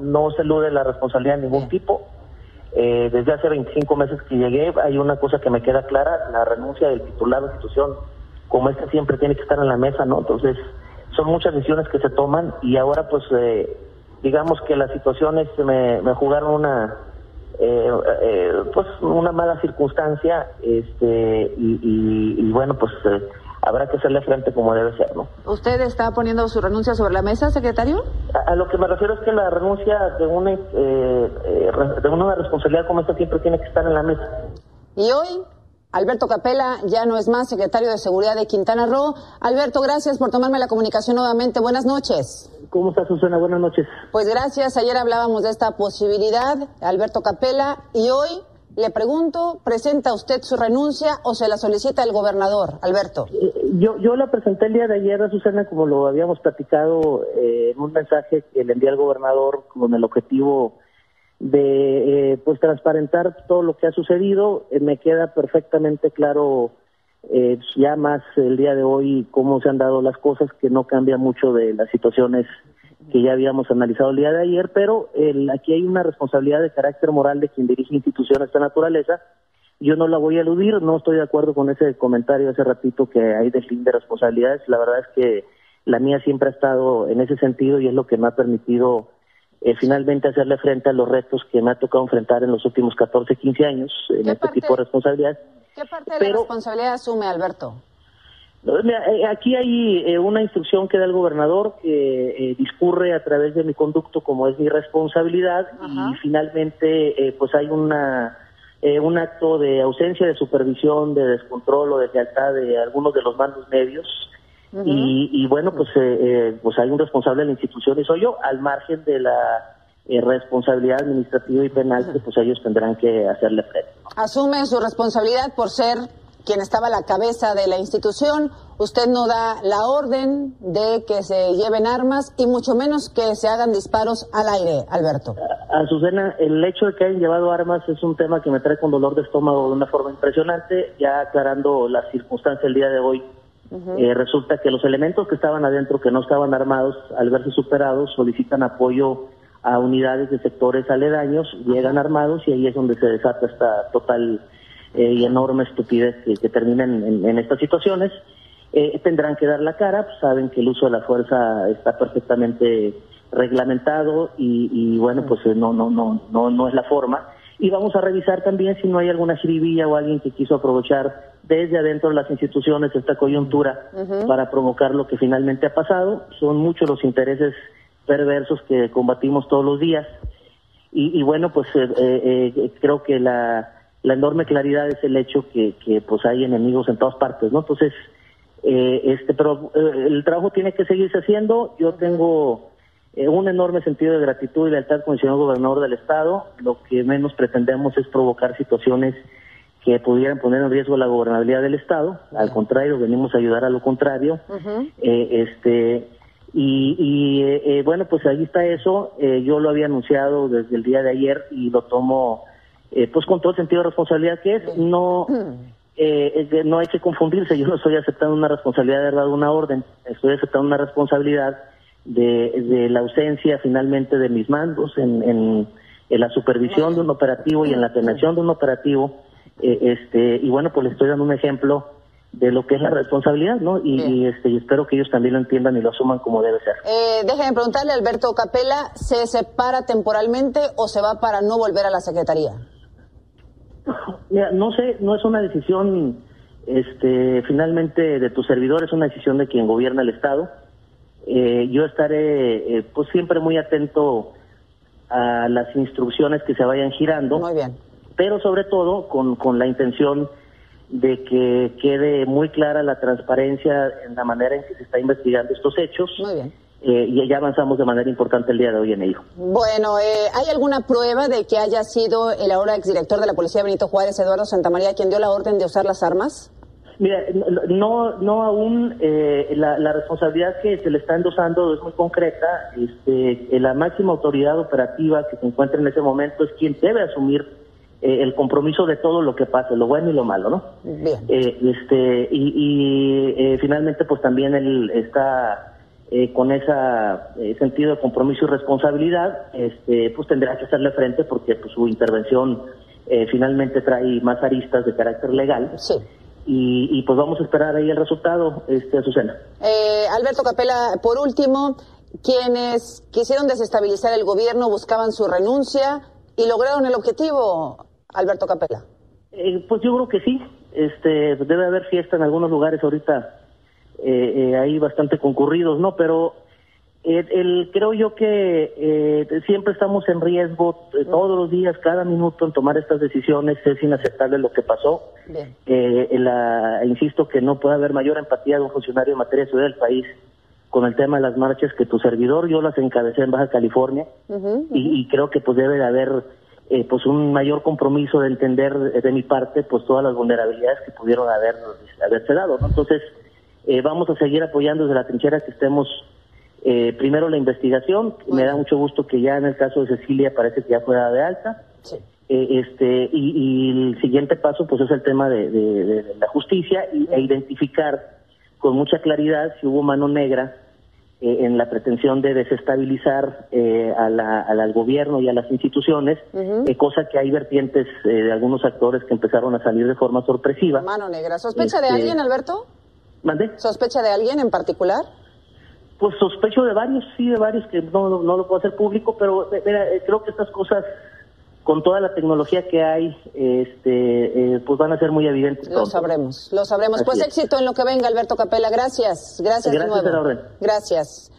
no se elude la responsabilidad de ningún tipo. Eh, desde hace 25 meses que llegué hay una cosa que me queda clara, la renuncia del titular de institución como esta siempre tiene que estar en la mesa, ¿no? Entonces son muchas decisiones que se toman y ahora pues eh, digamos que las situaciones me, me jugaron una eh, eh, pues una mala circunstancia este y, y, bueno pues eh, habrá que hacerle frente como debe ser no usted está poniendo su renuncia sobre la mesa secretario a, lo que me refiero es que la renuncia de una de una responsabilidad como esta siempre tiene que estar en la mesa y hoy Alberto Capela ya no es más secretario de Seguridad de Quintana Roo. Alberto, gracias por tomarme la comunicación nuevamente. Buenas noches. ¿Cómo estás, Susana? Buenas noches. Pues gracias. Ayer hablábamos de esta posibilidad, Alberto Capela, y hoy le pregunto, ¿presenta usted su renuncia o se la solicita el gobernador, Alberto? Eh, yo, yo la presenté el día de ayer, Susana, como lo habíamos platicado eh, en un mensaje que le envié al gobernador con el objetivo de eh, pues transparentar todo lo que ha sucedido. Eh, me queda perfectamente claro eh, ya más el día de hoy cómo se han dado las cosas, que no cambia mucho de las situaciones que ya habíamos analizado el día de ayer, pero el, aquí hay una responsabilidad de carácter moral de quien dirige instituciones de esta naturaleza. Yo no la voy a eludir, no estoy de acuerdo con ese comentario hace ratito que hay de fin de responsabilidades. La verdad es que la mía siempre ha estado en ese sentido y es lo que me ha permitido eh, finalmente hacerle frente a los retos que me ha tocado enfrentar en los últimos 14, 15 años en este tipo de responsabilidades. ¿Qué parte de la responsabilidad asume Alberto? Eh, aquí hay eh, una instrucción que da el gobernador que discurre a través de mi conducto como es mi responsabilidad y finalmente pues hay una un acto de ausencia de supervisión, de descontrol o de lealtad de algunos de los mandos medios. Y, bueno, pues, eh, eh, pues hay un responsable de la institución y soy yo, al margen de la eh, responsabilidad administrativa y penal que pues ellos tendrán que hacerle frente. Asume su responsabilidad por ser quien estaba a la cabeza de la institución. Usted no da la orden de que se lleven armas y mucho menos que se hagan disparos al aire, Alberto. Azucena, el hecho de que hayan llevado armas es un tema que me trae con dolor de estómago de una forma impresionante. Ya aclarando las circunstancias el día de hoy, eh, resulta que los elementos que estaban adentro, que no estaban armados, al verse superados, solicitan apoyo a unidades de sectores aledaños, llegan armados y ahí es donde se desata esta total eh, y enorme estupidez que, termina en, estas situaciones. Eh, tendrán que dar la cara, pues saben que el uso de la fuerza está perfectamente reglamentado y, y bueno, pues no, no, no, no, no es la forma. Y vamos a revisar también si no hay alguna jiribilla o alguien que quiso aprovechar desde adentro de las instituciones esta coyuntura para provocar lo que finalmente ha pasado. Son muchos los intereses perversos que combatimos todos los días. Y, bueno, pues eh, eh, eh, creo que la, enorme claridad es el hecho que, que pues hay enemigos en todas partes, ¿no? Entonces, este, pero el trabajo tiene que seguirse haciendo. Yo tengo un enorme sentido de gratitud y lealtad con el señor gobernador del estado. Lo que menos pretendemos es provocar situaciones que pudieran poner en riesgo la gobernabilidad del Estado. Al contrario, venimos a ayudar a lo contrario. eh, este y, y eh, eh, bueno, pues ahí está eso. Eh, yo lo había anunciado desde el día de ayer y lo tomo pues con todo el sentido de responsabilidad que es. No no hay que confundirse. Yo no estoy aceptando una responsabilidad de dar una orden. Estoy aceptando una responsabilidad de, de la ausencia finalmente de mis mandos en, en, en la supervisión de un operativo y en la planeación de un operativo eh, este y bueno pues le estoy dando un ejemplo de lo que es la responsabilidad, ¿no? Y, este, y espero que ellos también lo entiendan y lo asuman como debe ser. Eh, déjeme preguntarle, Alberto Capela, ¿se separa temporalmente o se va para no volver a la Secretaría? Mira, no sé, no es una decisión este, finalmente de tu servidor, es una decisión de quien gobierna el Estado. Eh, yo estaré eh, pues siempre muy atento a las instrucciones que se vayan girando. Muy bien pero sobre todo con, con la intención de que quede muy clara la transparencia en la manera en que se está investigando estos hechos. Muy bien. Eh, y ya avanzamos de manera importante el día de hoy en ello. Bueno, eh, ¿hay alguna prueba de que haya sido el ahora exdirector de la Policía Benito Juárez, Eduardo Santamaría, quien dio la orden de usar las armas? Mira, no, no aún eh, la, la, responsabilidad que se le está endosando es muy concreta. Este, la máxima autoridad operativa que se encuentra en ese momento es quien debe asumir eh, el compromiso de todo lo que pase, lo bueno y lo malo, ¿no? Bien. Eh, este, y, y eh, finalmente, pues también él está eh, con ese eh, sentido de compromiso y responsabilidad, este, pues tendrá que hacerle frente porque pues, su intervención eh, finalmente trae más aristas de carácter legal. Sí. Y, pues vamos a esperar ahí el resultado, este, Azucena. Alberto Capela, por último, quienes quisieron desestabilizar el gobierno buscaban su renuncia y lograron el objetivo, Alberto Capela. pues yo creo que sí. Este, debe haber fiesta en algunos lugares ahorita eh, eh, ahí bastante concurridos, ¿no? Pero eh, el, creo yo que eh, siempre estamos en riesgo todos los días, cada minuto en tomar estas decisiones. Es inaceptable lo que pasó. La, insisto que no puede haber mayor empatía de un funcionario en materia de seguridad del país con el tema de las marchas que tu servidor. Yo las encabecé en Baja California Y, y, creo que pues debe de haber eh, pues un mayor compromiso de entender de mi parte pues todas las vulnerabilidades que pudieron haber haberse dado. ¿no? Entonces eh, vamos a seguir apoyando desde la trinchera que estemos eh, primero la investigación. Me da mucho gusto que ya en el caso de Cecilia parece que ya fue de alta. Eh, este y, el siguiente paso pues es el tema de, la justicia y, e identificar con mucha claridad si hubo mano negra en la pretensión de desestabilizar al gobierno y a las instituciones, cosa que hay vertientes de algunos actores que empezaron a salir de forma sorpresiva. Mano negra. ¿Sospecha de este, alguien, Alberto? ¿Mandé? ¿Sospecha de alguien en particular? Pues sospecho de varios, sí, de varios que no, no lo puedo hacer público, pero mira, eh, creo que estas cosas, con toda la tecnología que hay, este, eh, pues van a ser muy evidentes. Lo sabremos, lo sabremos. pues éxito en lo que venga, Alberto Capela. Gracias, gracias. Gracias, de nuevo. Gracias.